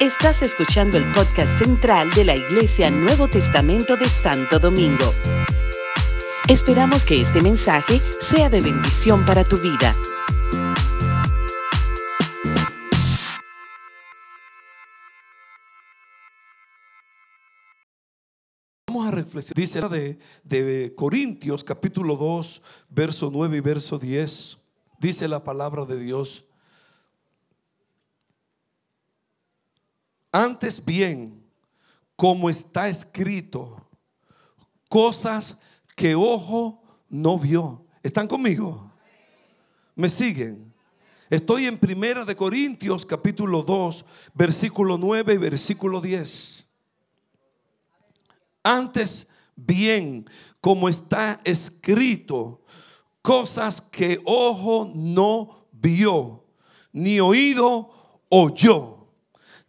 Estás escuchando el podcast central de la Iglesia Nuevo Testamento de Santo Domingo. Esperamos que este mensaje sea de bendición para tu vida. Vamos a reflexionar. Dice de, de Corintios capítulo 2, verso 9 y verso 10. Dice la palabra de Dios. Antes bien, como está escrito, cosas que ojo no vio. ¿Están conmigo? ¿Me siguen? Estoy en Primera de Corintios capítulo 2, versículo 9 y versículo 10. Antes bien, como está escrito, cosas que ojo no vio, ni oído oyó,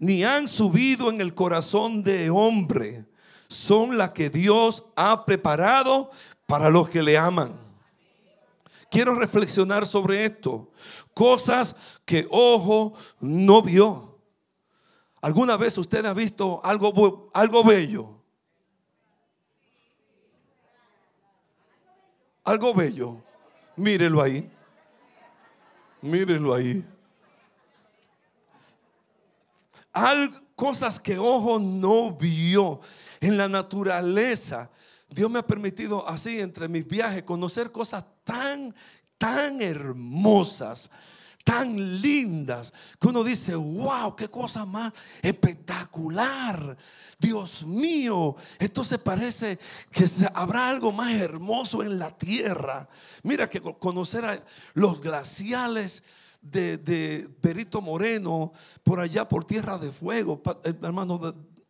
ni han subido en el corazón de hombre, son las que Dios ha preparado para los que le aman. Quiero reflexionar sobre esto. Cosas que ojo no vio. ¿Alguna vez usted ha visto algo, algo bello? Algo bello. Mírelo ahí. Mírelo ahí. Cosas que ojo no vio en la naturaleza. Dios me ha permitido así entre mis viajes conocer cosas tan, tan hermosas, tan lindas, que uno dice, wow, qué cosa más espectacular. Dios mío, esto se parece que habrá algo más hermoso en la tierra. Mira que conocer a los glaciales de, de Perito Moreno, por allá por Tierra de Fuego, eh, hermano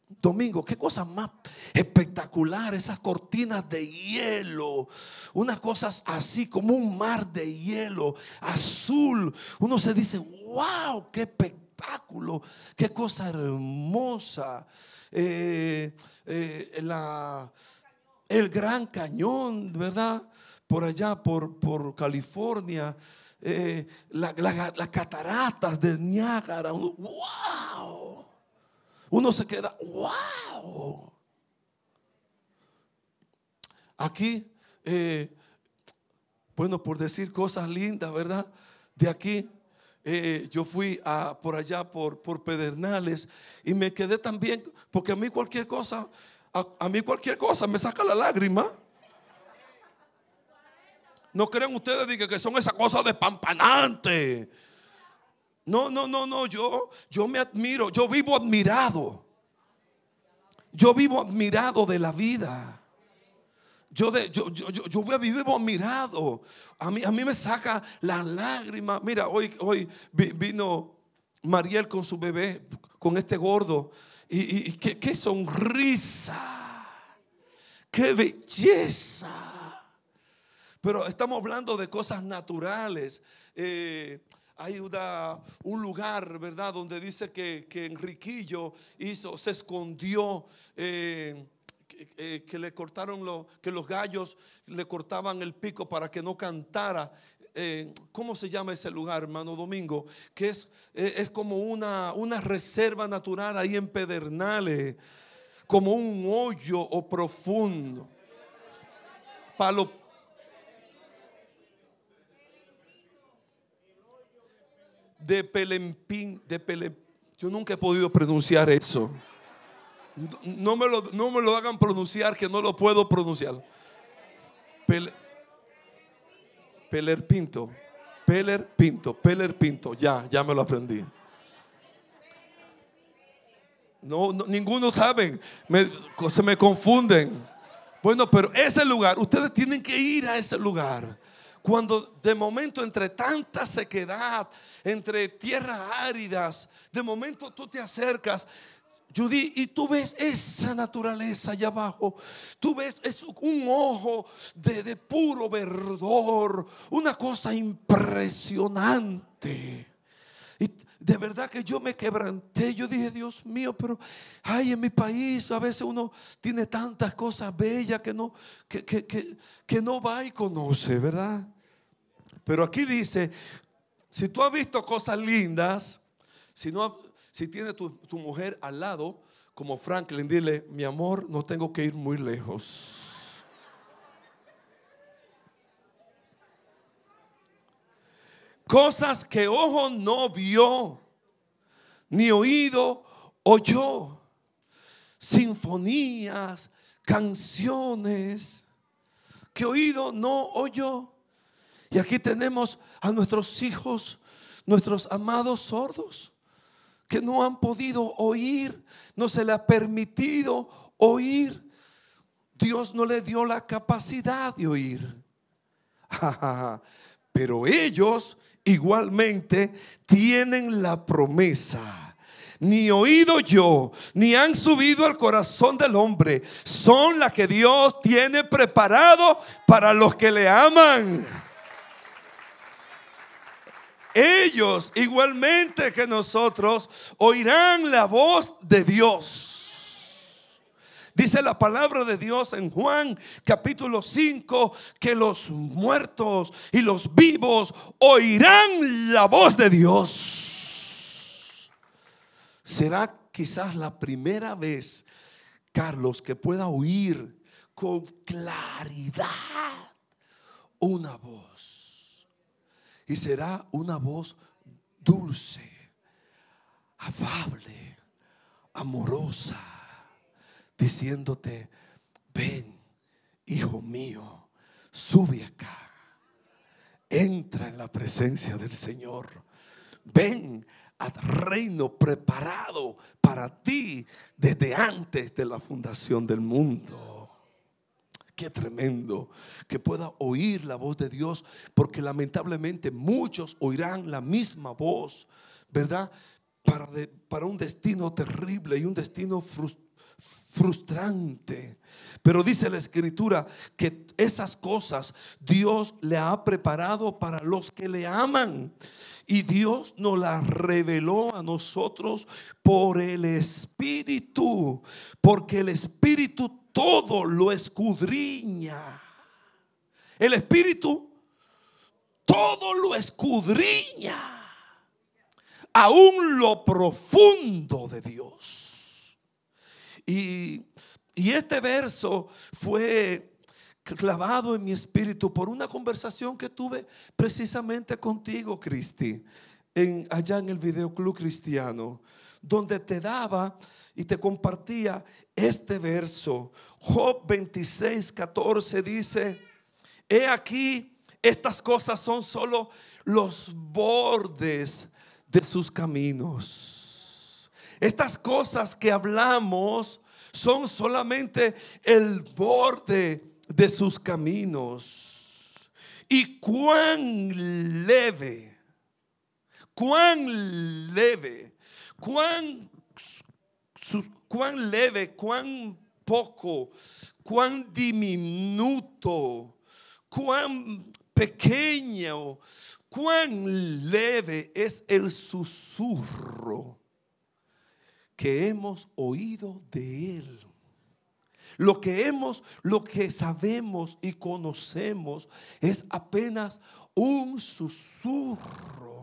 Domingo, qué cosa más espectacular, esas cortinas de hielo, unas cosas así como un mar de hielo azul. Uno se dice, wow, qué espectáculo, qué cosa hermosa. Eh, eh, la, el Gran Cañón, ¿verdad? Por allá, por, por California. Eh, las cataratas de Niágara. ¡Wow! Uno se queda, ¡wow! Aquí, eh, bueno, por decir cosas lindas, ¿verdad? De aquí, eh, yo fui a, por allá, por, por Pedernales, y me quedé también, porque a mí cualquier cosa, a mí cualquier cosa me saca la lágrima. No crean ustedes que son esas cosas despampanantes. No, no, no, no. Yo, yo me admiro. Yo vivo admirado. Yo vivo admirado de la vida. Yo, de, yo, yo, yo, vivo admirado. A mí, a mí me saca la lágrima. Mira, hoy, hoy vino Mariel con su bebé, con este gordo. Y, qué, qué sonrisa. Qué belleza. Pero estamos hablando de cosas naturales. Eh, hay un lugar, ¿verdad?, donde dice que, Enriquillo hizo, se escondió. Eh, eh, que, le cortaron lo, que los gallos le cortaban el pico para que no cantara. ¿Cómo se llama ese lugar, hermano Domingo? Que es, es como una, una reserva natural ahí en Pedernales, como un hoyo o profundo. Palo, de Pelempín, de Pelempín. Yo nunca he podido pronunciar eso. No me lo, no me lo hagan pronunciar que no lo puedo pronunciar. Pinto. Peler Pinto. Ya, ya me lo aprendí. No, ninguno sabe. se me confunden. Bueno, pero ese lugar, ustedes tienen que ir a ese lugar. Cuando de momento entre tanta sequedad, entre tierras áridas, de momento tú te acercas, Judy, y tú ves esa naturaleza allá abajo. Tú ves es un ojo de, de, puro verdor, una cosa impresionante. Y de verdad que yo me quebranté. Yo dije, Dios mío, pero ay, en mi país a veces uno tiene tantas cosas bellas que no, que, que, que, que no va y conoce, ¿verdad? Pero aquí dice, si tú has visto cosas lindas, si, no, Si tiene tu, tu mujer al lado, como Franklin, dile, mi amor, no tengo que ir muy lejos. Cosas que ojo no vio, ni oído oyó. Sinfonías, canciones que oído no oyó. Y aquí tenemos a nuestros hijos, nuestros amados sordos, que no han podido oír, no se le ha permitido oír. Dios no le dio la capacidad de oír. Pero ellos igualmente tienen la promesa. Ni oído yo, ni han subido al corazón del hombre. Son las que Dios tiene preparado para los que le aman. Ellos, igualmente que nosotros, oirán la voz de Dios. Dice la palabra de Dios en Juan capítulo 5 que los muertos y los vivos oirán la voz de Dios. Será quizás la primera vez, Carlos, que pueda oír con claridad una voz. Y será una voz dulce, afable, amorosa diciéndote, ven, hijo mío, sube acá, entra en la presencia del Señor, ven al reino preparado para ti desde antes de la fundación del mundo. Qué tremendo que pueda oír la voz de Dios, porque lamentablemente muchos oirán la misma voz, ¿verdad? Para, un destino terrible y un destino frustrante frustrante. Pero dice la escritura que esas cosas Dios le ha preparado para los que le aman. Y Dios nos las reveló a nosotros por el Espíritu. Porque el Espíritu todo lo escudriña. El Espíritu todo lo escudriña. Aún lo profundo de Dios. Y, este verso fue clavado en mi espíritu por una conversación que tuve precisamente contigo, Cristi, allá en el videoclub cristiano, donde te daba y te compartía este verso. Job 26, 14 dice, he aquí, estas cosas son solo los bordes de sus caminos estas cosas que hablamos son solamente el borde de sus caminos. Y cuán leve, cuán leve, cuán, cuán leve, cuán poco, cuán diminuto, cuán pequeño, cuán leve es el susurro que hemos oído de Él. Lo que hemos, lo que sabemos y conocemos es apenas un susurro.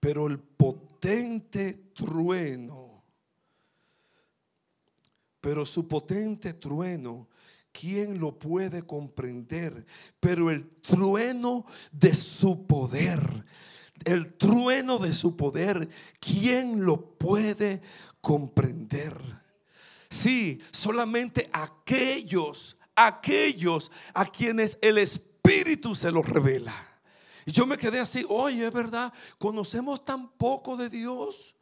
Pero el potente trueno, pero su potente trueno ¿quién lo puede comprender? Pero el trueno de su poder, el trueno de su poder, ¿quién lo puede comprender? Sí, solamente aquellos, aquellos a quienes el Espíritu se los revela. Y yo me quedé así, oye, es verdad, conocemos tan poco de Dios.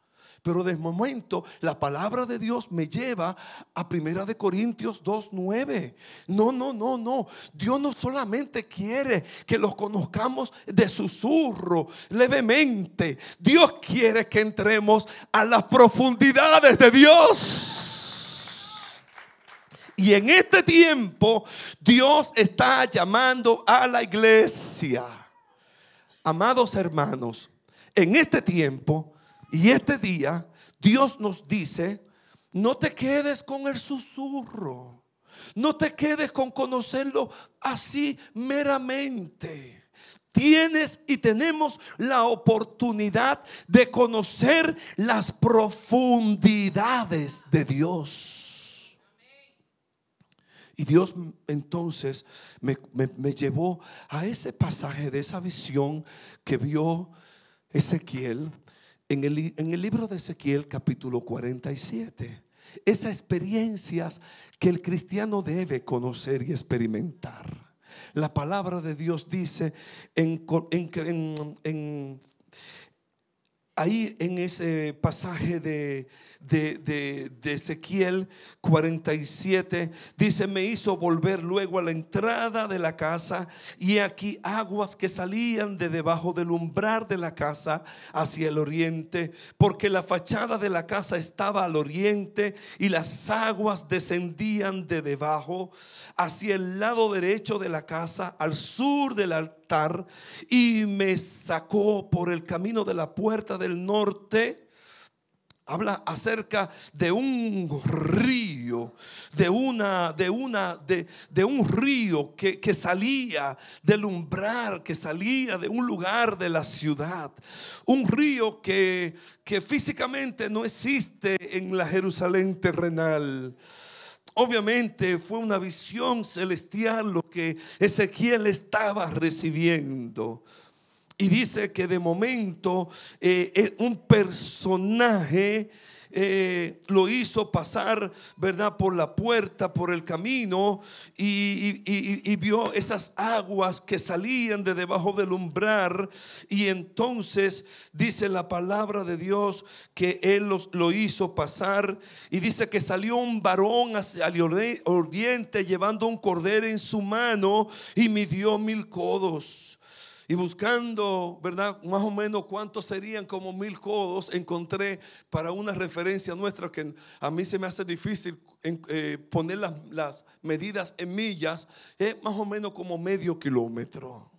Pero de momento la palabra de Dios me lleva a Primera de Corintios 2:9. No, no, no, no. Dios no solamente quiere que los conozcamos de susurro, levemente. Dios quiere que entremos a las profundidades de Dios. Y en este tiempo Dios está llamando a la iglesia. Amados hermanos, en este tiempo y este día Dios nos dice, no te quedes con el susurro. No te quedes con conocerlo así meramente. Tienes y tenemos la oportunidad de conocer las profundidades de Dios. Y Dios entonces me, llevó a ese pasaje de esa visión que vio Ezequiel en el, en el libro de Ezequiel capítulo 47. Esas experiencias que el cristiano debe conocer y experimentar. La palabra de Dios dice en ahí en ese pasaje de, de, Ezequiel 47, dice, me hizo volver luego a la entrada de la casa y aquí aguas que salían de debajo del umbral de la casa hacia el oriente, porque la fachada de la casa estaba al oriente y las aguas descendían de debajo hacia el lado derecho de la casa, al sur del altar, y me sacó por el camino de la puerta del norte. Habla acerca de un río, de una, de una, de, de un río que, que, salía del umbral, que salía de un lugar de la ciudad. Un río que, que físicamente no existe en la Jerusalén terrenal Obviamente fue una visión celestial lo que Ezequiel estaba recibiendo. Y dice que de momento eh, eh, un personaje eh, lo hizo pasar, ¿verdad? Por la puerta, por el camino y, vio esas aguas que salían de debajo del umbral. Y entonces dice la palabra de Dios que Él los, lo hizo pasar. Y dice que salió un varón hacia el oriente llevando un cordero en su mano y midió mil codos. Y buscando, ¿verdad? Más o menos cuántos serían como mil codos, encontré para una referencia nuestra que a mí se me hace difícil eh, poner las, medidas en millas, es más o menos como medio kilómetro,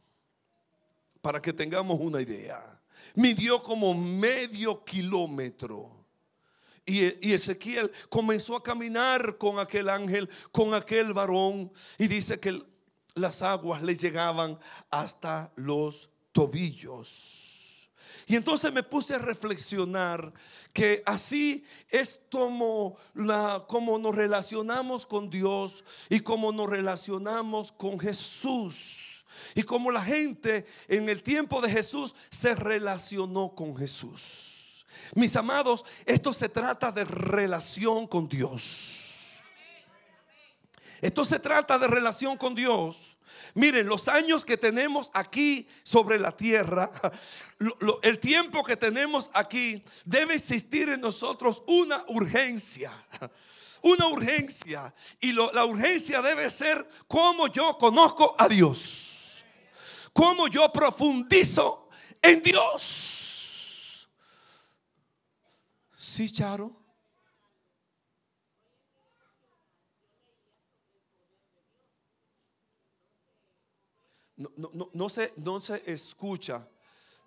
para que tengamos una idea. Midió como medio kilómetro. Y, Ezequiel comenzó a caminar con aquel ángel, con aquel varón, y dice que las aguas le llegaban hasta los tobillos. Y entonces me puse a reflexionar que así es como, la, como nos relacionamos con Dios y como nos relacionamos con Jesús. Y como la gente en el tiempo de Jesús se relacionó con Jesús. Mis amados, esto se trata de relación con Dios. Esto se trata de relación con Dios. Miren, los años que tenemos aquí sobre la tierra, el tiempo que tenemos aquí, debe existir en nosotros una urgencia. Una urgencia. Y la urgencia debe ser cómo yo conozco a Dios. Cómo yo profundizo en Dios. Sí, Charo. No, no, se, no se escucha,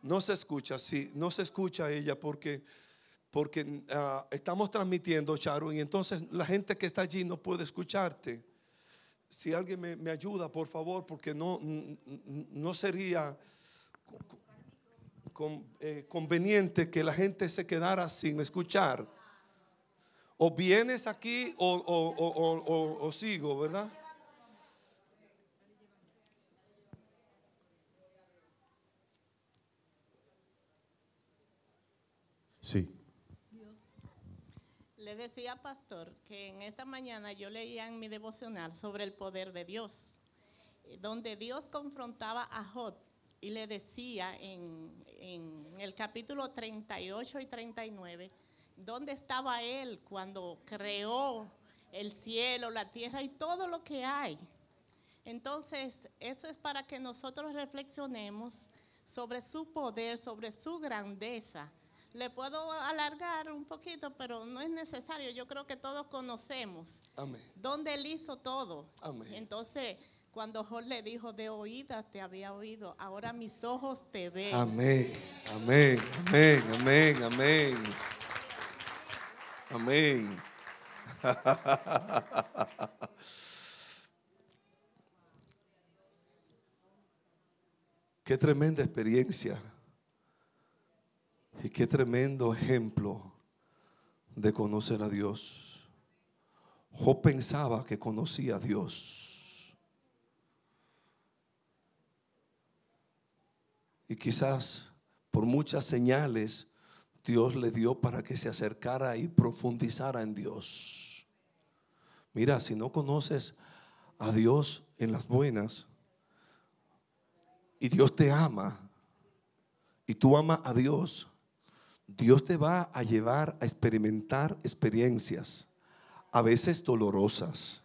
no se escucha, sí, no se escucha ella porque, porque ah, estamos transmitiendo, Charo, y entonces la gente que está allí no puede escucharte. Si alguien me, ayuda, por favor, porque no, no sería eh, conveniente que la gente se quedara sin escuchar. O vienes aquí o, o sigo, ¿verdad? Sí. Le decía, pastor, que en esta mañana yo leía en mi devocional sobre el poder de Dios, eh, donde Dios confrontaba a Jod y le decía en, en el capítulo 38 y 39, ¿dónde estaba él cuando creó el cielo, la tierra y todo lo que hay? Entonces, eso es para que nosotros reflexionemos sobre su poder, sobre su grandeza le puedo alargar un poquito, pero no es necesario. Yo creo que todos conocemos Amén. dónde Él hizo todo. Entonces, cuando Job le dijo, de oídas te había oído, ahora mis ojos te ven. Amén, amén, amén, amén, amén. Amén. Qué tremenda experiencia qué tremendo ejemplo de conocer a Dios. Job pensaba que conocía a Dios. Y quizás por muchas señales Dios le dio para que se acercara y profundizara en Dios. Mira, si no conoces a Dios en las buenas, y Dios te ama y tú amas a Dios, Dios te va a llevar a experimentar experiencias, a veces dolorosas,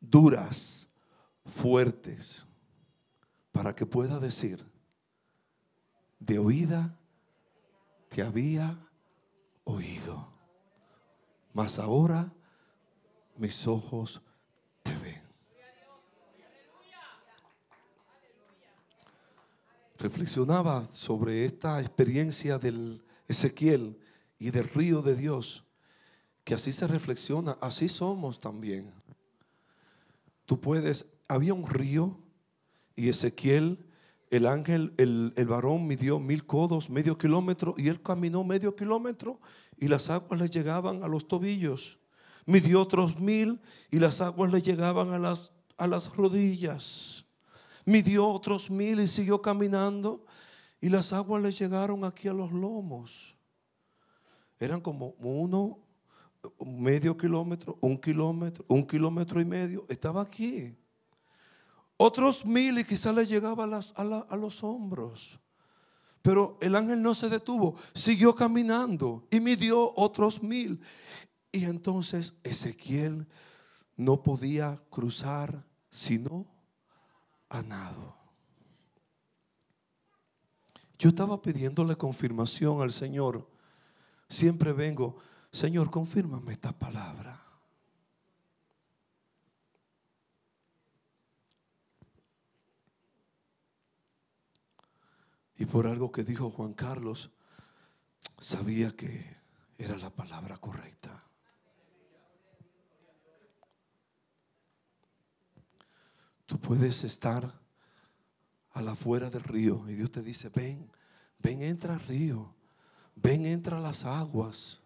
duras, fuertes, para que pueda decir, de oída te había oído, mas ahora mis ojos te ven. Reflexionaba sobre esta experiencia del Ezequiel y del río de Dios, que así se reflexiona, así somos también. Tú puedes, había un río y Ezequiel, el ángel, el, el varón midió mil codos, medio kilómetro, y él caminó medio kilómetro y las aguas le llegaban a los tobillos. Midió otros mil y las aguas le llegaban a las, a las rodillas midió otros mil y siguió caminando. Y las aguas le llegaron aquí a los lomos. Eran como uno, medio kilómetro, un kilómetro, un kilómetro y medio. Estaba aquí. Otros mil y quizás le llegaba a, los hombros. Pero el ángel no se detuvo, siguió caminando y midió otros mil. Y entonces Ezequiel no podía cruzar sino a nado. Yo estaba pidiéndole confirmación al Señor. Siempre vengo, Señor, confírmame esta palabra. Y por algo que dijo Juan Carlos, sabía que era la palabra correcta. Puedes estar a la afuera del río y Dios te dice, ven, ven, entra al río, ven, entra a las aguas,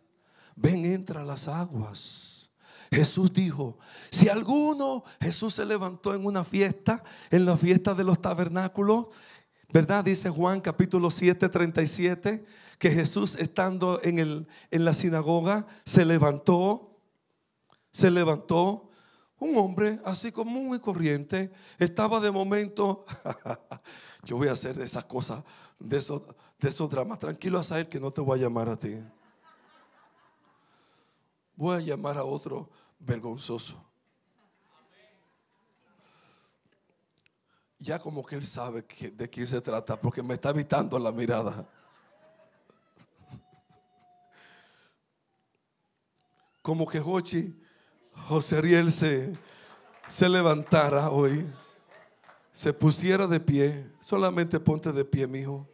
ven, entra a las aguas. Jesús dijo, si alguno, Jesús se levantó en una fiesta, en la fiesta de los tabernáculos, ¿verdad? Dice Juan capítulo 7, 37, que Jesús estando en, el, en la sinagoga se levantó, se levantó un hombre así común y corriente estaba de momento, yo voy a hacer esas cosas, de esos, dramas. Tranquilo a saber que no te voy a llamar a ti. Voy a llamar a otro vergonzoso. Ya como que él sabe de quién se trata, porque me está evitando la mirada. Como que Jochi José Ariel se, se levantara hoy, se pusiera de pie, solamente ponte de pie, mi hijo.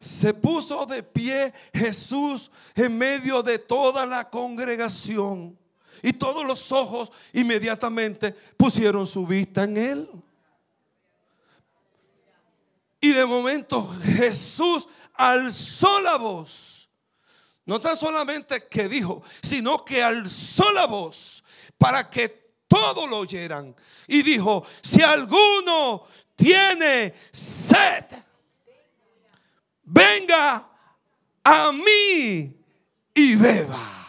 Se puso de pie Jesús en medio de toda la congregación. Y todos los ojos inmediatamente pusieron su vista en él. Y de momento Jesús alzó la voz no tan solamente que dijo, sino que alzó la voz para que todos lo oyeran. Y dijo, si alguno tiene sed, venga a mí y beba.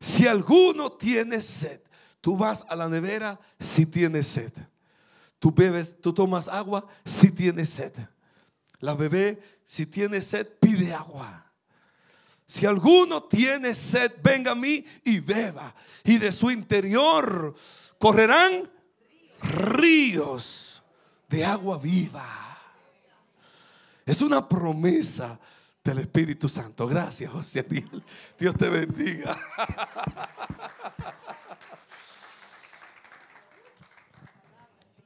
Si alguno tiene sed, tú vas a la nevera si tienes sed. Tú bebes, tú tomas agua si tienes sed. La bebé si tiene sed, pide agua. Si alguno tiene sed, venga a mí y beba. Y de su interior correrán ríos de agua viva. Es una promesa del Espíritu Santo. Gracias, José Ariel. Dios te bendiga.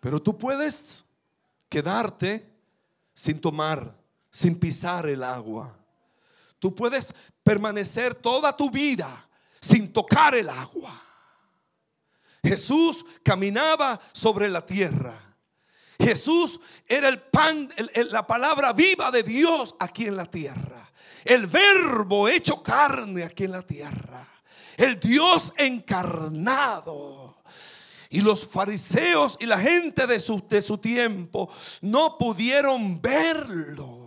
Pero tú puedes quedarte sin tomar sin pisar el agua. Tú puedes permanecer toda tu vida sin tocar el agua. Jesús caminaba sobre la tierra. Jesús era el pan, la palabra viva de Dios aquí en la tierra. El verbo hecho carne aquí en la tierra. El Dios encarnado. Y los fariseos y la gente de su, de su tiempo no pudieron verlo.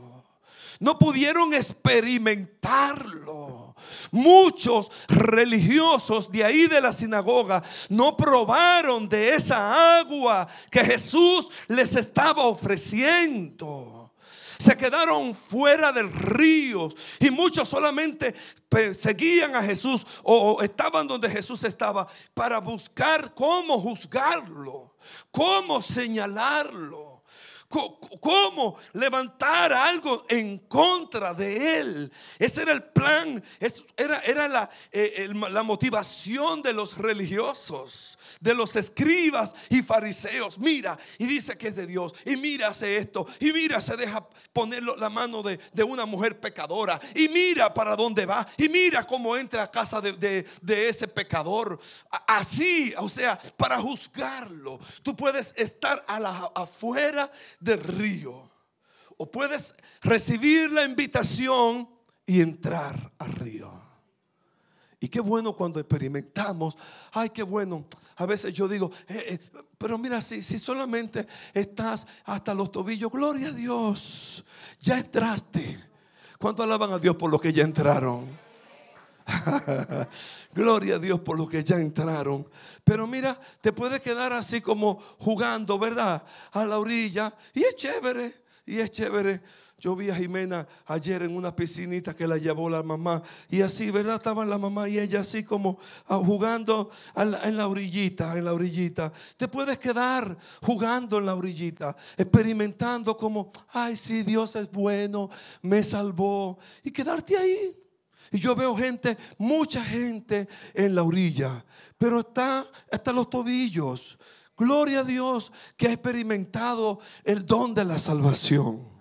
No pudieron experimentarlo. Muchos religiosos de ahí de la sinagoga no probaron de esa agua que Jesús les estaba ofreciendo se quedaron fuera del río y muchos solamente seguían a Jesús o estaban donde Jesús estaba para buscar cómo juzgarlo, cómo señalarlo. ¿Cómo levantar algo en contra de él? Ese era el plan, era, eh, la motivación de los religiosos, de los escribas y fariseos. Mira, y dice que es de Dios, y mira, hace esto, y mira, se deja poner la mano de, una mujer pecadora, y mira para dónde va, y mira cómo entra a casa de, de ese pecador. Así, o sea, para juzgarlo, tú puedes estar a la, afuera del río. O puedes recibir la invitación y entrar al río. Y qué bueno cuando experimentamos. Ay, qué bueno. A veces yo digo, eh, eh, pero mira, si, si solamente estás hasta los tobillos, gloria a Dios, ya entraste. ¿Cuánto alaban a Dios por los que ya entraron? Gloria a Dios por los que ya entraron. Pero mira, te puede quedar así como jugando, ¿verdad? A la orilla. Y es chévere, y es chévere. Yo vi a Jimena ayer en una piscinita que la llevó la mamá. Y así, ¿verdad? Estaba la mamá y ella así como ah, jugando en la orillita, en la orillita. Te puedes quedar jugando en la orillita, experimentando como, ay, sí, Dios es bueno, me salvó. Y quedarte ahí. Y yo veo gente, mucha gente en la orilla, pero está hasta los tobillos. Gloria a Dios que ha experimentado el don de la salvación.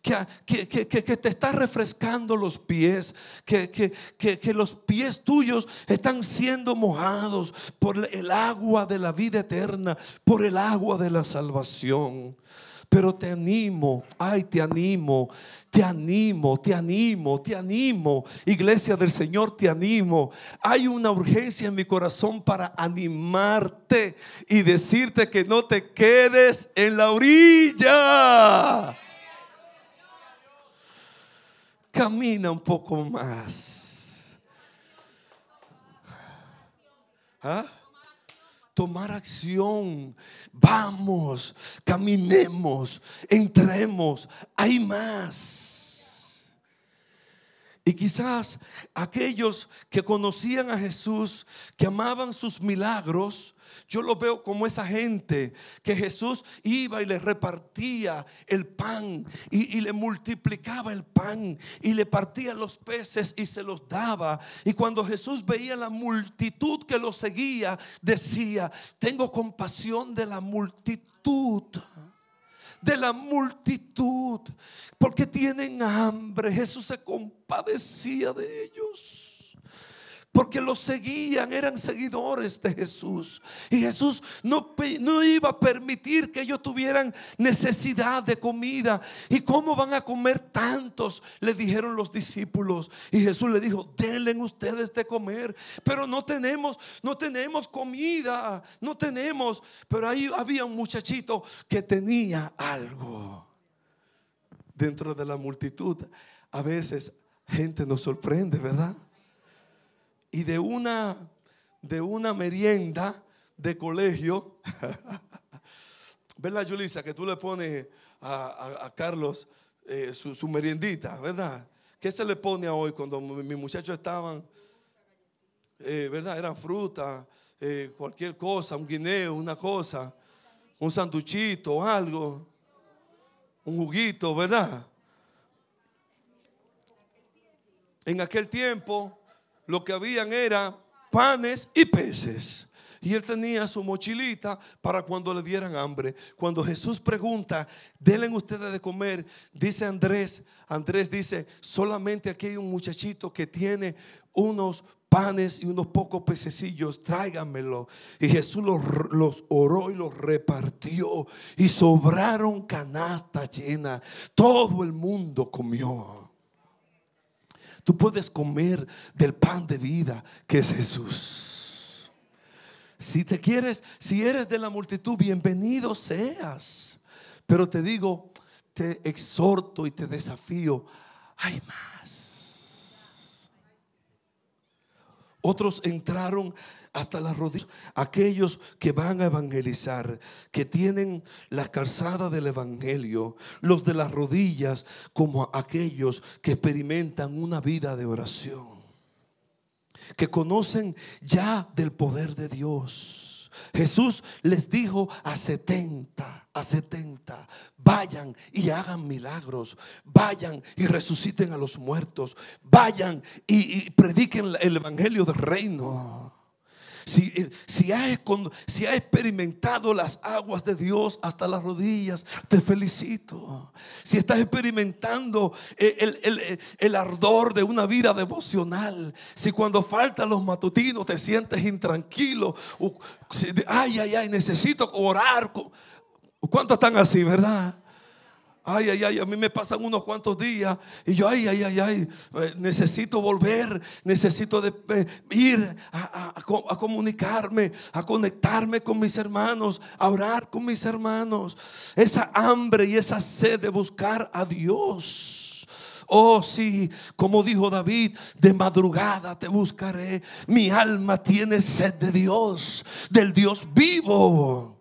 Que, que, te está refrescando los pies, que, que, los pies tuyos están siendo mojados por el agua de la vida eterna, por el agua de la salvación. Pero te animo, ay, te animo, te animo, te animo, te animo. Iglesia del Señor, te animo. Hay una urgencia en mi corazón para animarte y decirte que no te quedes en la orilla. Camina un poco más. ¿Ah? Tomar acción. Vamos, caminemos, entremos, hay más. Y quizás aquellos que conocían a Jesús, que amaban sus milagros, yo lo veo como esa gente que Jesús iba y le repartía el pan y, le multiplicaba el pan y le partía los peces y se los daba. Y cuando Jesús veía la multitud que lo seguía, decía, tengo compasión de la multitud de la multitud, porque tienen hambre. Jesús se compadecía de ellos porque los seguían, eran seguidores de Jesús. Y Jesús no, no, iba a permitir que ellos tuvieran necesidad de comida. ¿Y cómo van a comer tantos? Le dijeron los discípulos. Y Jesús le dijo, denle ustedes de comer. Pero no tenemos, no tenemos comida, no tenemos. Pero ahí había un muchachito que tenía algo. Dentro de la multitud, a veces gente nos sorprende, ¿verdad? Y de una, de una merienda de colegio, ¿verdad, Julissa? Que tú le pones a, Carlos eh, su, meriendita, ¿verdad? ¿Qué se le pone hoy cuando mis muchachos estaban, eh, ¿verdad? Era fruta, eh, cualquier cosa, un guineo, una cosa, un sanduchito, algo, un juguito, ¿verdad? En aquel tiempo lo que habían era panes y peces. Y él tenía su mochilita para cuando le dieran hambre. Cuando Jesús pregunta, denle ustedes de comer, dice Andrés, Andrés dice, solamente aquí hay un muchachito que tiene unos panes y unos pocos pececillos, tráiganmelo. Y Jesús los, los, oró y los repartió y sobraron canastas llenas. Todo el mundo comió. Tú puedes comer del pan de vida que es Jesús. Si te quieres, si eres de la multitud, bienvenido seas. Pero te digo, te exhorto y te desafío, hay más. Otros entraron hasta las rodillas. Aquellos que van a evangelizar, que tienen la calzada del evangelio, los de las rodillas, como aquellos que experimentan una vida de oración, que conocen ya del poder de Dios Jesús les dijo a 70, a 70, vayan y hagan milagros, vayan y resuciten a los muertos, vayan y, prediquen el evangelio del reino. Si, eh, si, has, si experimentado las aguas de Dios hasta las rodillas, te felicito. Si estás experimentando el, el ardor de una vida devocional, si cuando faltan los matutinos te sientes intranquilo, ay, ay, ay, necesito orar. ¿Cuántos están así, verdad? Ay, ay, ay, a mí me pasan unos cuantos días y yo, ay, ay, ay, ay, eh, necesito volver, necesito eh, ir a, comunicarme, a conectarme con mis hermanos, a orar con mis hermanos. Esa hambre y esa sed de buscar a Dios. Oh, sí, como dijo David, de madrugada te buscaré. Mi alma tiene sed de Dios, del Dios vivo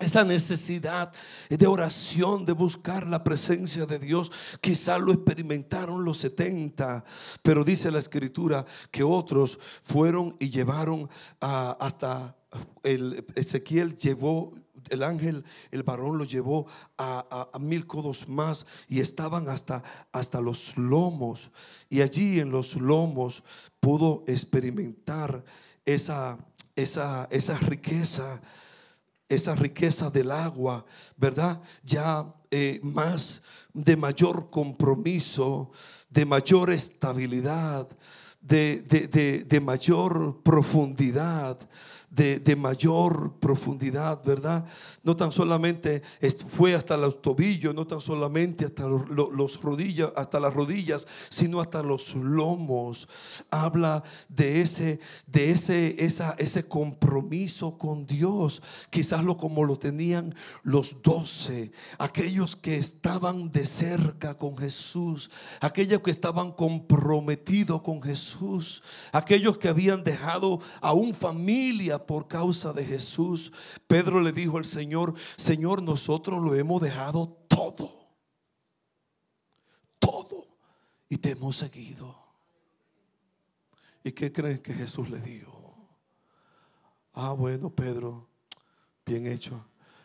esa necesidad de oración, de buscar la presencia de Dios, quizá lo experimentaron los 70, pero dice la escritura que otros fueron y llevaron hasta el Ezequiel llevó el ángel, el varón lo llevó a, mil codos más y estaban hasta, hasta los lomos. Y allí en los lomos pudo experimentar esa, esa, esa riqueza esa riqueza del agua, ¿verdad? Ya eh, más de mayor compromiso, de mayor estabilidad, de, de mayor profundidad de, mayor profundidad, ¿verdad? No tan solamente fue hasta los tobillos, no tan solamente hasta los, rodillas, hasta las rodillas, sino hasta los lomos. Habla de ese, de ese, esa, ese compromiso con Dios, quizás lo como lo tenían los doce, aquellos que estaban de cerca con Jesús, aquellos que estaban comprometidos con Jesús, aquellos que habían dejado aún familia por causa de Jesús. Pedro le dijo al Señor, Señor, nosotros lo hemos dejado todo. Todo. Y te hemos seguido. ¿Y qué crees que Jesús le dijo? Ah, bueno, Pedro, bien hecho.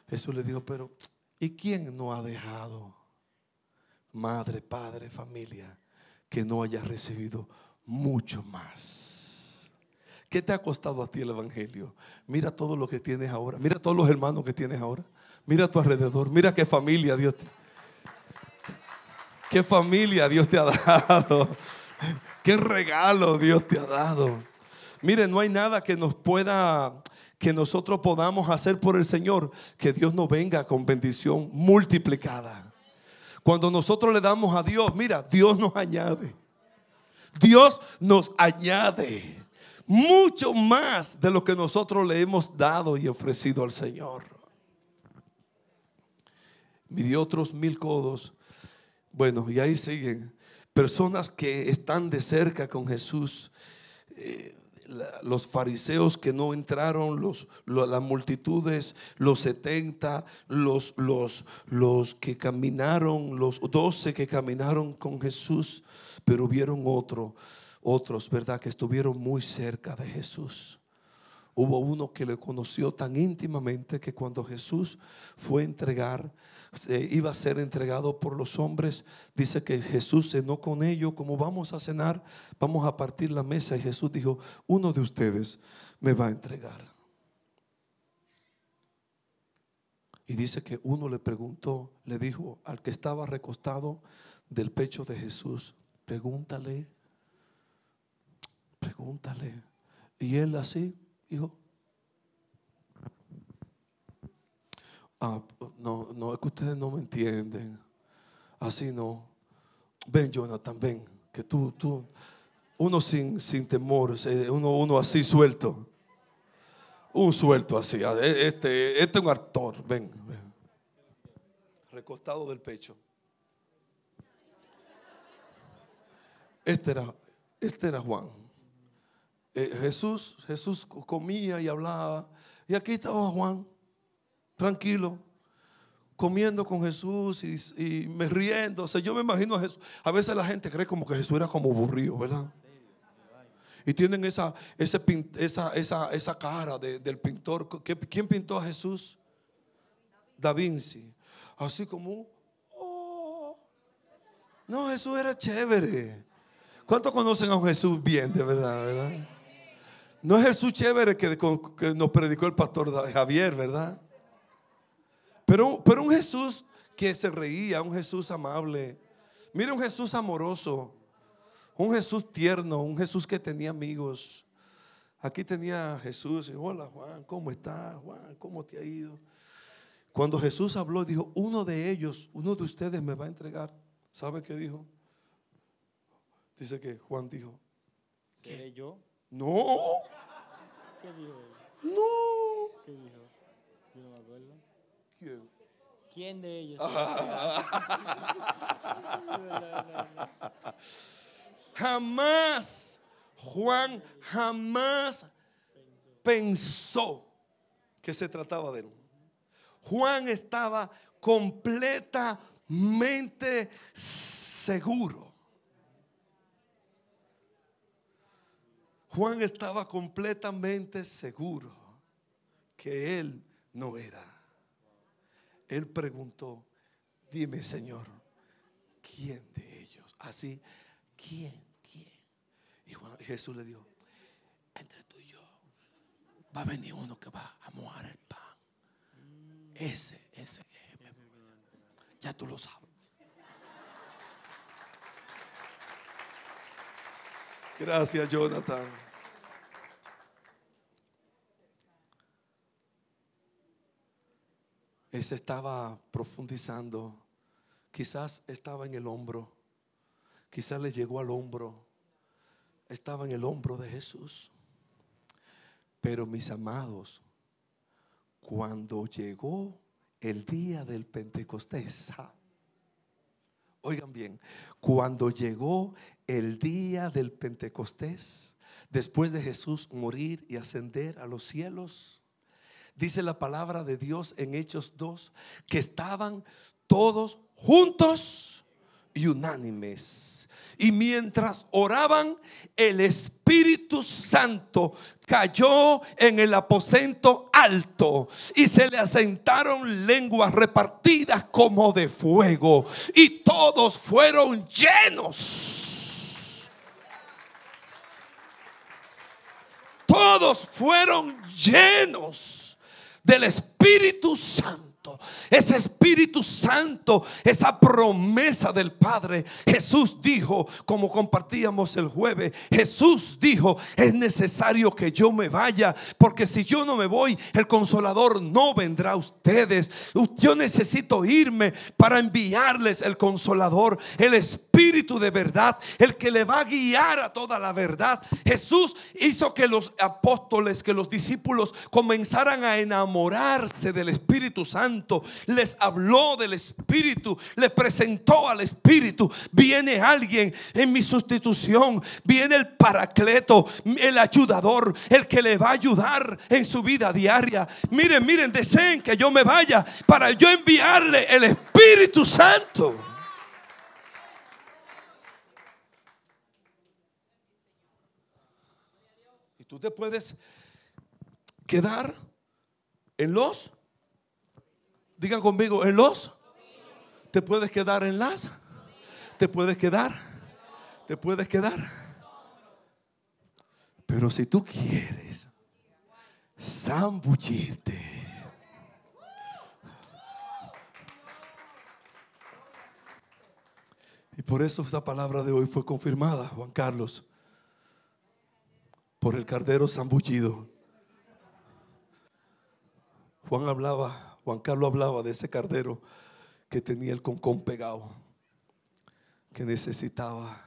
Jesús le dijo, pero ¿y quién no ha dejado madre, padre, familia que no haya recibido mucho más? ¿Qué te ha costado a ti el Evangelio? Mira todo lo que tienes ahora. Mira todos los hermanos que tienes ahora. Mira a tu alrededor. Mira qué familia Dios te... Qué familia Dios te ha dado. Qué regalo Dios te ha dado. Mire, no hay nada que nos pueda, que nosotros podamos hacer por el Señor, que Dios nos venga con bendición multiplicada. Cuando nosotros le damos a Dios, mira, Dios nos añade. Dios nos añade mucho más de lo que nosotros le hemos dado y ofrecido al Señor. Midió otros mil codos. Bueno, y ahí siguen. Personas que están de cerca con Jesús. Eh, los fariseos que no entraron, los, las multitudes, los 70, los, los, los que caminaron, los 12 que caminaron con Jesús, pero vieron otro otros, ¿verdad? Que estuvieron muy cerca de Jesús. Hubo uno que le conoció tan íntimamente que cuando Jesús fue a entregar, iba a ser entregado por los hombres, dice que Jesús cenó con ellos, como vamos a cenar, vamos a partir la mesa y Jesús dijo, uno de ustedes me va a entregar. Y dice que uno le preguntó, le dijo al que estaba recostado del pecho de Jesús, pregúntale pregúntale. Y él así, dijo, ah, no, no, es que ustedes no me entienden. Así no. Ven, Jonathan, ven, que tú, tú, uno sin, sin temor, uno, uno así suelto. Un suelto así. E, este, este es un actor. Ven, ven. Recostado del pecho. Este era, este era Juan. Eh, Jesús, Jesús comía y hablaba. Y aquí estaba Juan, tranquilo, comiendo con Jesús y, me riendo. O sea, yo me imagino a Jesús. A veces la gente cree como que Jesús era como aburrido, ¿verdad? Y tienen esa, esa, esa, esa cara del pintor. ¿Quién pintó a Jesús? Da Vinci. Así como, oh. No, Jesús era chévere. ¿Cuántos conocen a un Jesús bien, de verdad, verdad? No es Jesús chévere que, nos predicó el pastor Javier, ¿verdad? Pero, pero un Jesús que se reía, un Jesús amable. Mire un Jesús amoroso. Un Jesús tierno, un Jesús que tenía amigos. Aquí tenía Jesús, hola Juan, ¿cómo estás? Juan, ¿cómo te ha ido? Cuando Jesús habló, dijo, uno de ellos, uno de ustedes me va a entregar. ¿Sabe qué dijo? Dice que Juan dijo, ¿seré yo? No. ¿Qué dijo No. ¿Qué dijo? Yo no me acuerdo. ¿Quién? ¿Quién de ellos? jamás, Juan jamás pensó que se trataba de él. Juan estaba completamente seguro. Juan estaba completamente seguro que él no era. Él preguntó, dime Señor, ¿quién de ellos? Así, ¿quién? Y Jesús le dijo, entre tú y yo va a venir uno que va a mojar el pan. Ese, ese, ya tú lo sabes. Gracias, Jonathan. Ese estaba profundizando. Quizás estaba en el hombro. Quizás le llegó al hombro estaba en el hombro de Jesús. Pero mis amados, cuando llegó el día del Pentecostés, oigan bien, cuando llegó el día del Pentecostés, después de Jesús morir y ascender a los cielos, dice la palabra de Dios en Hechos 2, que estaban todos juntos y unánimes y mientras oraban, el Espíritu Santo cayó en el aposento alto y se le asentaron lenguas repartidas como de fuego y todos fueron llenos. Todos fueron llenos del Espíritu Santo. Ese Espíritu Santo, esa promesa del Padre. Jesús dijo, como compartíamos el jueves, Jesús dijo, es necesario que yo me vaya, porque si yo no me voy, el consolador no vendrá a ustedes. Yo necesito irme para enviarles el consolador, el Espíritu de verdad, el que le va a guiar a toda la verdad. Jesús hizo que los apóstoles, que los discípulos comenzaran a enamorarse del Espíritu Santo les habló del Espíritu, le presentó al Espíritu. Viene alguien en mi sustitución, viene el paracleto, el ayudador, el que le va a ayudar en su vida diaria. Miren, miren, deseen que yo me vaya para yo enviarle el Espíritu Santo. Y tú te puedes quedar en los Digan conmigo, en los. Te puedes quedar en las. Te puedes quedar. Te puedes quedar. Pero si tú quieres zambullirte. Y por eso esa palabra de hoy fue confirmada, Juan Carlos. por el cardero zambullido. Juan hablaba, Juan Carlos hablaba de ese cardero que tenía el concón pegado, que necesitaba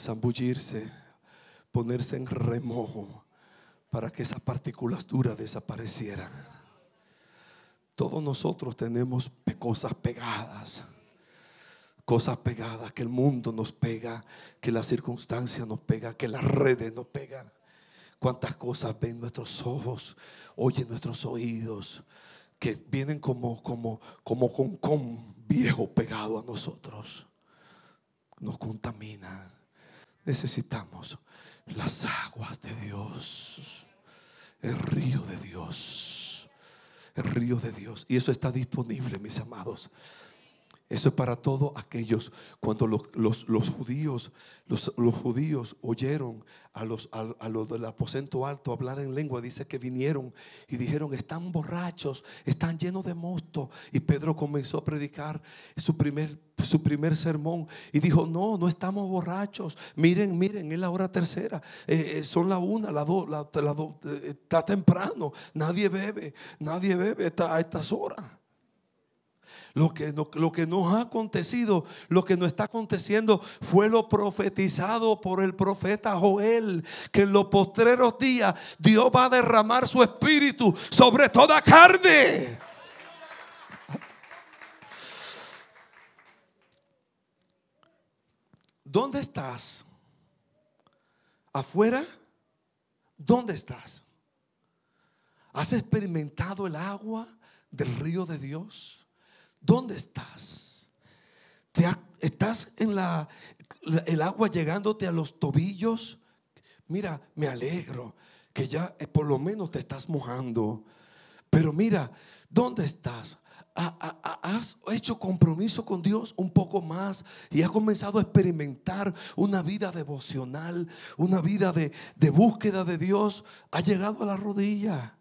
zambullirse, ponerse en remojo para que esas partículas duras desaparecieran. Todos nosotros tenemos cosas pegadas, cosas pegadas que el mundo nos pega, que la circunstancia nos pega, que las redes nos pegan. Cuántas cosas ven nuestros ojos, oyen nuestros oídos, que vienen como, como, como con, con viejo pegado a nosotros. Nos contamina. Necesitamos las aguas de Dios, el río de Dios, el río de Dios. Y eso está disponible, mis amados. Eso es para todos aquellos. Cuando los, los- los judíos, los, los judíos oyeron a los, a, a los del aposento alto hablar en lengua, dice que vinieron y dijeron, están borrachos, están llenos de mosto. Y Pedro comenzó a predicar su primer, su primer sermón y dijo, no, no estamos borrachos. Miren, miren, es la hora tercera. Eh, eh, son la una, la dos, la, la eh, está temprano. Nadie bebe, nadie bebe está a estas horas. Lo que, no- lo que nos ha acontecido, lo que nos está aconteciendo fue lo profetizado por el profeta Joel, que en los postreros días Dios va a derramar su espíritu sobre toda carne. ¿Dónde estás? ¿Afuera? ¿Dónde estás? ¿Has experimentado el agua del río de Dios? ¿Dónde estás? ¿Te ¿Estás en la, el agua llegándote a los tobillos? Mira, me alegro que ya eh, por lo menos te estás mojando. Pero mira, ¿dónde estás? ¿Ha- ha- ha- ¿Has hecho compromiso con Dios un poco más y has comenzado a experimentar una vida devocional, una vida de, de búsqueda de Dios? Ha llegado a la rodilla.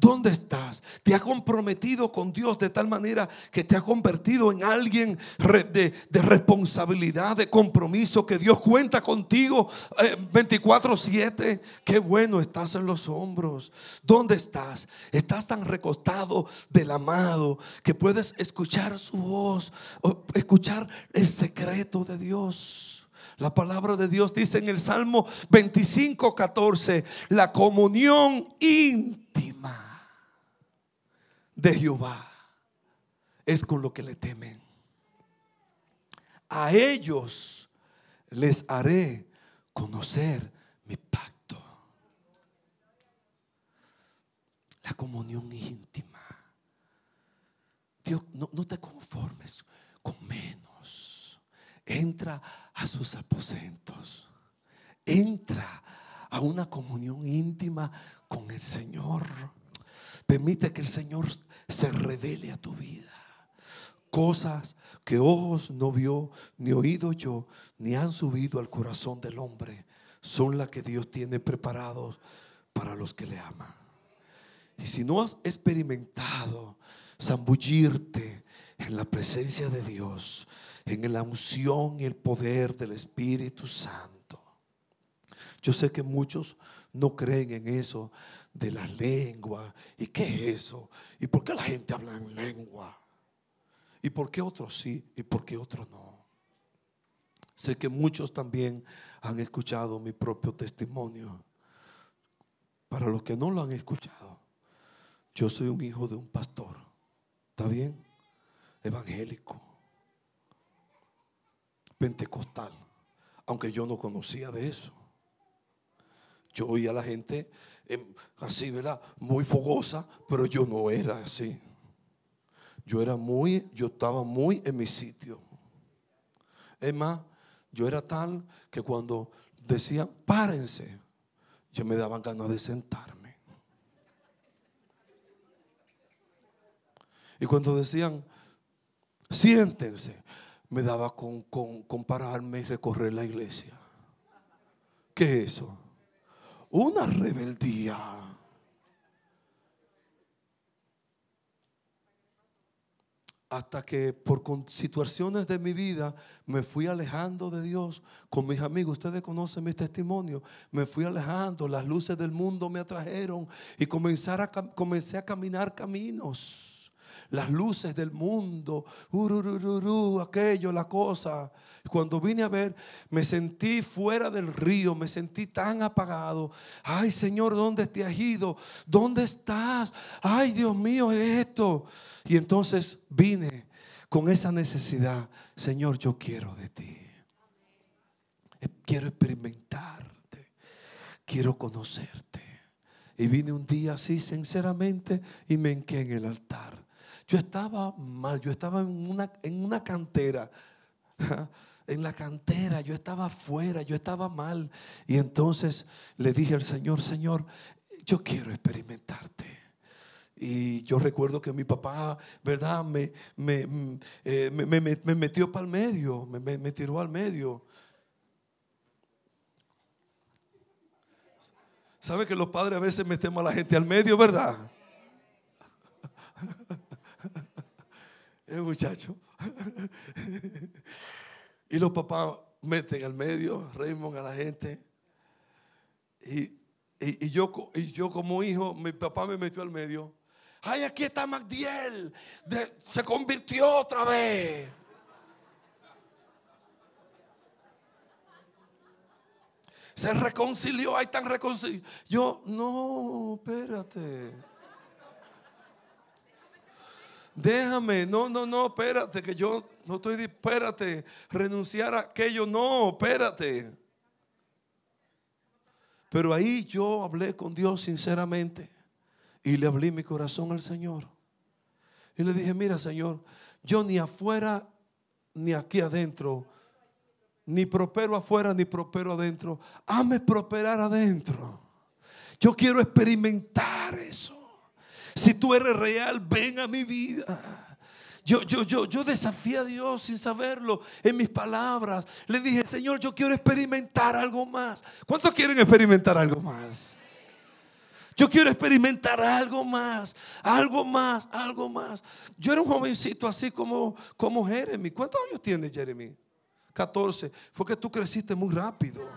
¿Dónde estás? Te has comprometido con Dios de tal manera que te has convertido en alguien de, responsabilidad, de compromiso, que Dios cuenta contigo eh, 24/7. Qué bueno estás en los hombros. ¿Dónde estás? Estás tan recostado del amado que puedes escuchar su voz, escuchar el secreto de Dios. La palabra de Dios dice en el Salmo 25, 14, la comunión íntima de Jehová es con lo que le temen. A ellos les haré conocer mi pacto. La comunión íntima. Dios, no, no te conformes con menos. Entra a sus aposentos. Entra a una comunión íntima con el Señor. Permite que el Señor se revele a tu vida. Cosas que ojos no vio, ni oído yo, ni han subido al corazón del hombre, son las que Dios tiene preparados para los que le aman. Y si no has experimentado zambullirte en la presencia de Dios, en la unción y el poder del Espíritu Santo, yo sé que muchos no creen en eso de la lengua. ¿Y qué es eso? ¿Y por qué la gente habla en lengua? ¿Y por qué otros sí y por qué otros no? Sé que muchos también han escuchado mi propio testimonio. Para los que no lo han escuchado, yo soy un hijo de un pastor. ¿Está bien? Evangélico. Pentecostal. Aunque yo no conocía de eso. Yo oía a la gente así, ¿verdad? Muy fogosa, pero yo no era así. Yo era muy, yo estaba muy en mi sitio. Es más, yo era tal que cuando decían, párense, yo me daban ganas de sentarme. Y cuando decían, siéntense, me daba con, con, con pararme y recorrer la iglesia. ¿Qué es eso? Una rebeldía. hasta que por situaciones de mi vida me fui alejando de Dios con mis amigos. Ustedes conocen mi testimonio. Me fui alejando, las luces del mundo me atrajeron y comenzar a comencé a caminar caminos. Las luces del mundo, aquello, la cosa. Cuando vine a ver, me sentí fuera del río, me sentí tan apagado. Ay, Señor, ¿dónde te has ido? ¿Dónde estás? Ay, Dios mío, es esto. Y entonces vine con esa necesidad. Señor, yo quiero de ti. Quiero experimentarte. Quiero conocerte. Y vine un día así, sinceramente, y me enqué en el altar. Yo estaba mal, yo estaba en una, en una cantera. En la cantera, yo estaba afuera, yo estaba mal. Y entonces le dije al Señor, Señor, yo quiero experimentarte. Y yo recuerdo que mi papá, ¿verdad? Me, me, mm, eh, me- me- me- me metió para el medio, me, me- me tiró al medio. ¿Sabe que los padres a veces metemos a la gente al medio, verdad? El muchacho. Y los papás meten al medio, Raymond a la gente. Y, y- yo, y yo como hijo, mi papá me metió al medio. Ay, aquí está Magdiel. De- se convirtió otra vez. Se reconcilió, ahí están reconciliados. Yo, no, espérate. Déjame, no, no, no, espérate, que yo no estoy, espérate, renunciar a aquello, no, espérate. Pero ahí yo hablé con Dios sinceramente y le hablé mi corazón al Señor. Y le dije, mira Señor, yo ni afuera ni aquí adentro, ni prospero afuera ni prospero adentro. Hazme prosperar adentro. Yo quiero experimentar eso. Si tú eres real, ven a mi vida. Yo, yo, yo, yo desafié a Dios sin saberlo en mis palabras. Le dije, Señor, yo quiero experimentar algo más. ¿Cuántos quieren experimentar algo más? Yo quiero experimentar algo más, algo más, algo más. Yo era un jovencito así como, como Jeremy. ¿Cuántos años tiene Jeremy? 14. Fue que tú creciste muy rápido.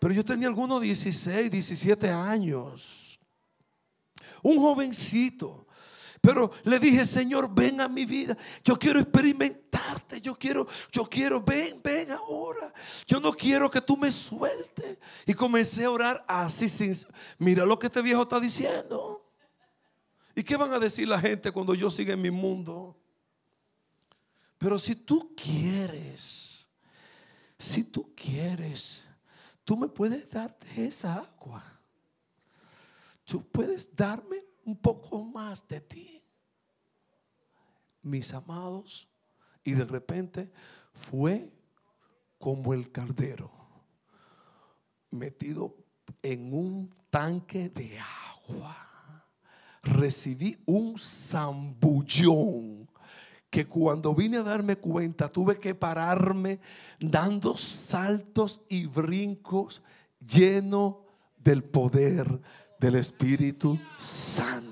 Pero yo tenía algunos 16, 17 años un jovencito. Pero le dije, Señor, ven a mi vida. Yo quiero experimentarte. Yo quiero, yo quiero, ven, ven ahora. Yo no quiero que tú me sueltes. Y comencé a orar así sin. Mira lo que este viejo está diciendo. ¿Y qué van a decir la gente cuando yo siga en mi mundo? Pero si tú quieres, si tú quieres, tú me puedes dar esa agua tú puedes darme un poco más de ti, mis amados. Y de repente fue como el cardero metido en un tanque de agua. Recibí un zambullón que cuando vine a darme cuenta tuve que pararme dando saltos y brincos lleno del poder del Espíritu Santo.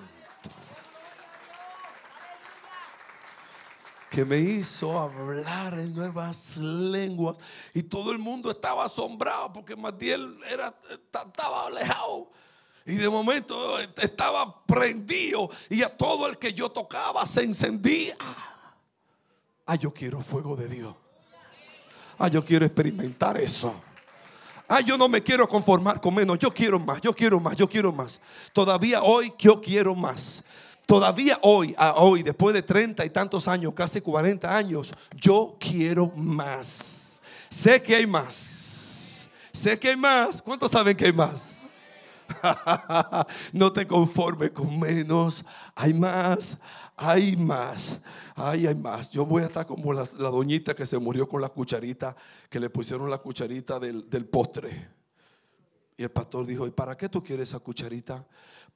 Que me hizo hablar en nuevas lenguas. Y todo el mundo estaba asombrado porque Matiel era, estaba alejado. Y de momento estaba prendido. Y a todo el que yo tocaba se encendía. Ah, yo quiero fuego de Dios. Ah, yo quiero experimentar eso. Ah, yo no me quiero conformar con menos. Yo quiero más, yo quiero más, yo quiero más. Todavía hoy yo quiero más. Todavía hoy, a hoy, después de treinta y tantos años, casi 40 años, yo quiero más. Sé que hay más. Sé que hay más. ¿Cuántos saben que hay más? no te conformes con menos. Hay más. Hay más. Ay, hay más. Yo voy a estar como la, la doñita que se murió con la cucharita, que le pusieron la cucharita del, del postre. Y el pastor dijo, ¿y para qué tú quieres esa cucharita?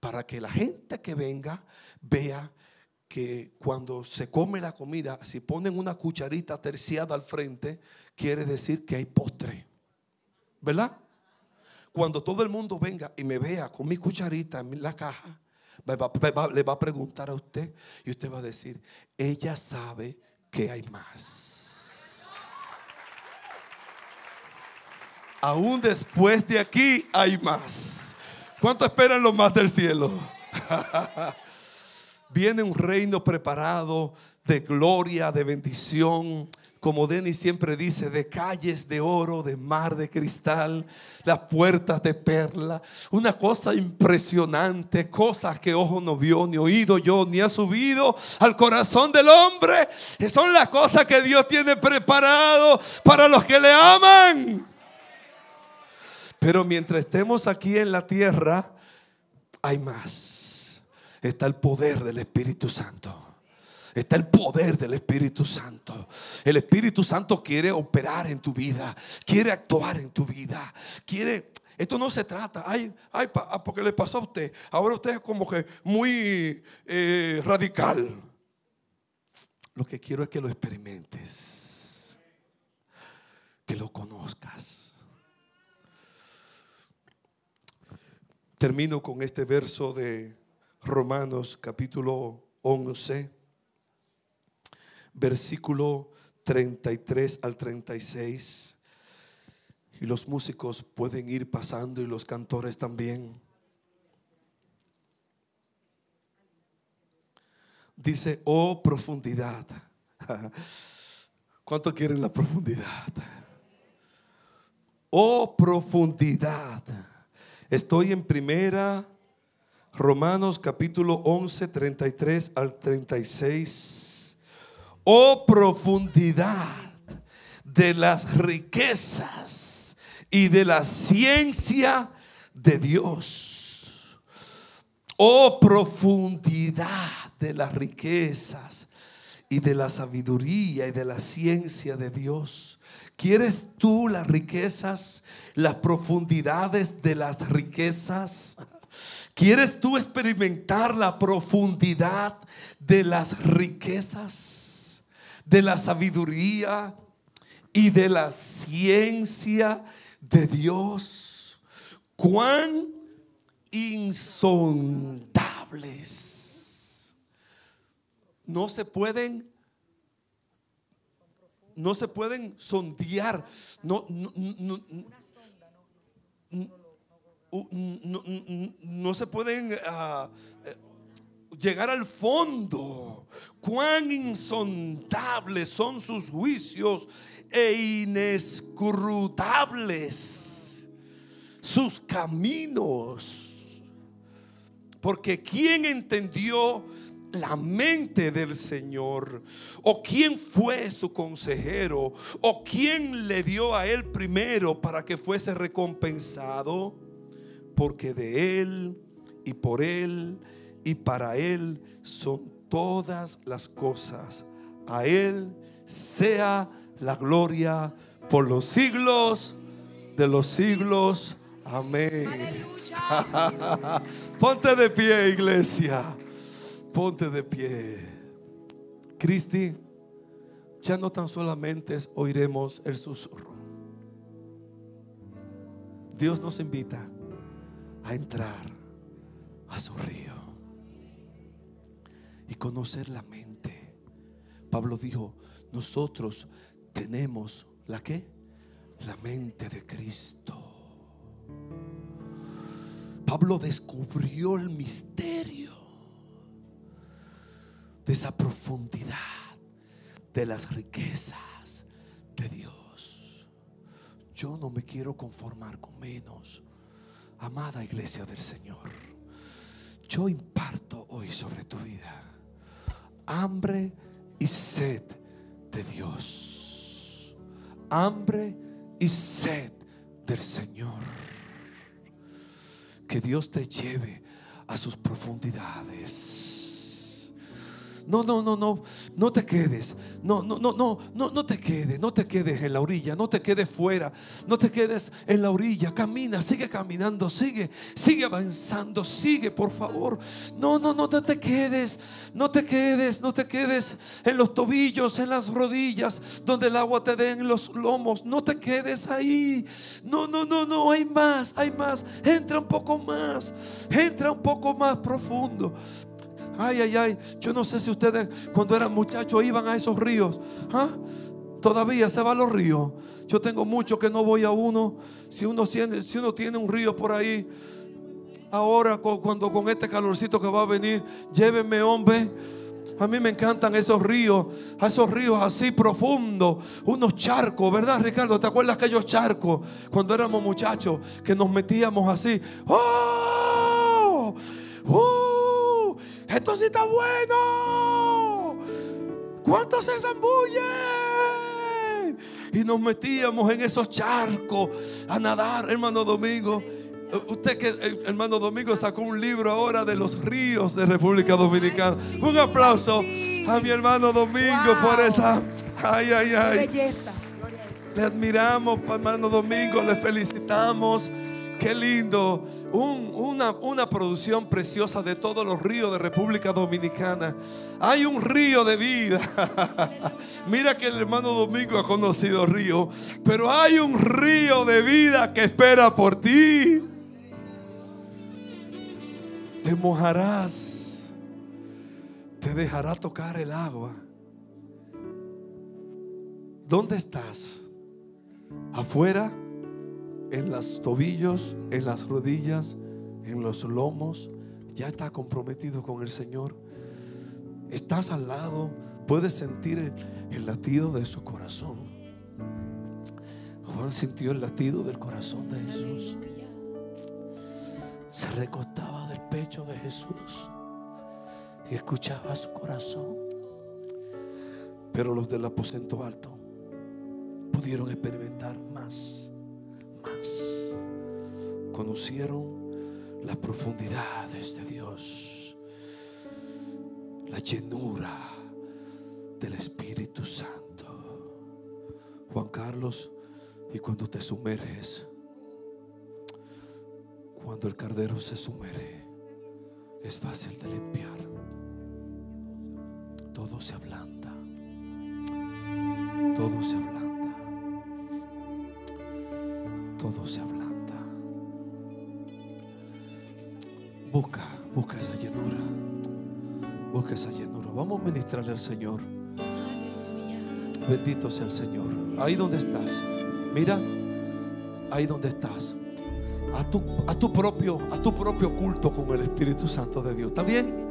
Para que la gente que venga vea que cuando se come la comida, si ponen una cucharita terciada al frente, quiere decir que hay postre. ¿Verdad? Cuando todo el mundo venga y me vea con mi cucharita en la caja, le va a preguntar a usted y usted va a decir, ella sabe que hay más. Aún después de aquí hay más. ¿Cuánto esperan los más del cielo? Viene un reino preparado de gloria, de bendición. Como Denis siempre dice, de calles de oro, de mar de cristal, las puertas de perla. Una cosa impresionante, cosas que ojo no vio, ni oído yo, ni ha subido al corazón del hombre. Son las cosas que Dios tiene preparado para los que le aman. Pero mientras estemos aquí en la tierra, hay más. Está el poder del Espíritu Santo. Está el poder del Espíritu Santo. El Espíritu Santo quiere operar en tu vida, quiere actuar en tu vida, quiere... Esto no se trata, ay, ay, ah, porque le pasó a usted. Ahora usted es como que muy eh, radical. Lo que quiero es que lo experimentes, que lo conozcas. Termino con este verso de Romanos capítulo 11, versículo 33 al 36. Y los músicos pueden ir pasando y los cantores también. Dice, oh profundidad. ¿Cuánto quieren la profundidad? Oh profundidad. Estoy en primera Romanos capítulo 11, 33 al 36. Oh profundidad de las riquezas y de la ciencia de Dios. Oh profundidad de las riquezas y de la sabiduría y de la ciencia de Dios. ¿Quieres tú las riquezas, las profundidades de las riquezas? ¿Quieres tú experimentar la profundidad de las riquezas, de la sabiduría y de la ciencia de Dios? ¿Cuán insondables? No se pueden no se pueden sondear, no, no, no, no, no- se pueden ah, eh, llegar al fondo. Cuán insondables son sus juicios e inescrutables sus caminos. Porque ¿quién entendió la mente del Señor? ¿O quién fue su consejero? ¿O quién le dio a él primero para que fuese recompensado? Porque de él y por él y para él son todas las cosas. A él sea la gloria por los siglos de los siglos. Amén. Ponte de pie, iglesia. Ponte de pie. Cristi, ya no tan solamente oiremos el susurro. Dios nos invita a entrar a su río y conocer la mente. Pablo dijo, nosotros tenemos la que? La mente de Cristo. Pablo descubrió el misterio de esa profundidad de las riquezas de Dios. Yo no me quiero conformar con menos. Amada iglesia del Señor, yo imparto hoy sobre tu vida hambre y sed de Dios. Hambre y sed del Señor. Que Dios te lleve a sus profundidades. No, no, no, no, no te quedes. No, no, no, no, no, no te quedes. No te quedes en la orilla. No te quedes fuera. No te quedes en la orilla. Camina, sigue caminando, sigue, sigue avanzando, sigue, por favor. No, no, no te, te quedes. No te quedes, no te quedes en los tobillos, en las rodillas, donde el agua te dé en los lomos. No te quedes ahí. No, no, no, no, hay más, hay más. Entra un poco más. Entra un poco más profundo. Ay, ay, ay. Yo no sé si ustedes cuando eran muchachos iban a esos ríos. ¿Ah? Todavía se va a los ríos. Yo tengo mucho que no voy a uno. Si uno tiene, si uno tiene un río por ahí, ahora cu- cuando con este calorcito que va a venir, llévenme, hombre. A mí me encantan esos ríos, esos ríos así profundos, unos charcos, ¿verdad, Ricardo? ¿Te acuerdas aquellos charcos cuando éramos muchachos que nos metíamos así? ¡Oh! ¡Uh! ¡Esto sí está bueno! ¿Cuántos se zambullen? Y nos metíamos en esos charcos a nadar, hermano Domingo. Usted que eh, hermano Domingo sacó un libro ahora de los ríos de República Dominicana. Un aplauso a mi hermano Domingo Wow. por esa. Ay, ay, ay. belleza. Le admiramos, hermano Domingo, le felicitamos. Qué lindo. Un- una, una producción preciosa de todos los ríos de República Dominicana. Hay un río de vida. Mira que el hermano Domingo ha conocido río, pero hay un río de vida que espera por ti. Te mojarás. Te dejará tocar el agua. ¿Dónde estás? ¿Afuera? ¿En los tobillos? ¿En las rodillas? ¿En los lomos? ¿Ya está comprometido con el Señor? ¿Estás al lado? ¿Puedes sentir el, el latido de su corazón? Juan sintió el latido del corazón de Jesús. Se recostaba del pecho de Jesús y escuchaba su corazón. Pero los del aposento alto pudieron experimentar más, más. Conocieron las profundidades de Dios, la llenura del Espíritu Santo. Juan Carlos, y cuando te sumerges, cuando el cardero se sumerge, es fácil de limpiar. Todo se ablanda. Todo se ablanda. Todo se ablanda. Busca, busca esa llenura. Busca esa llenura. Vamos a ministrarle al Señor. Bendito sea el Señor. Ahí donde estás. Mira, ahí donde estás. A tu, a tu propio, a tu propio culto con el Espíritu Santo de Dios. ¿Está bien?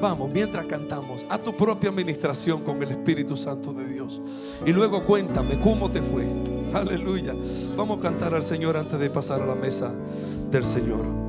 Vamos, mientras cantamos, a tu propia administración con el Espíritu Santo de Dios. Y luego cuéntame cómo te fue. Aleluya. Vamos a cantar al Señor antes de pasar a la mesa del Señor.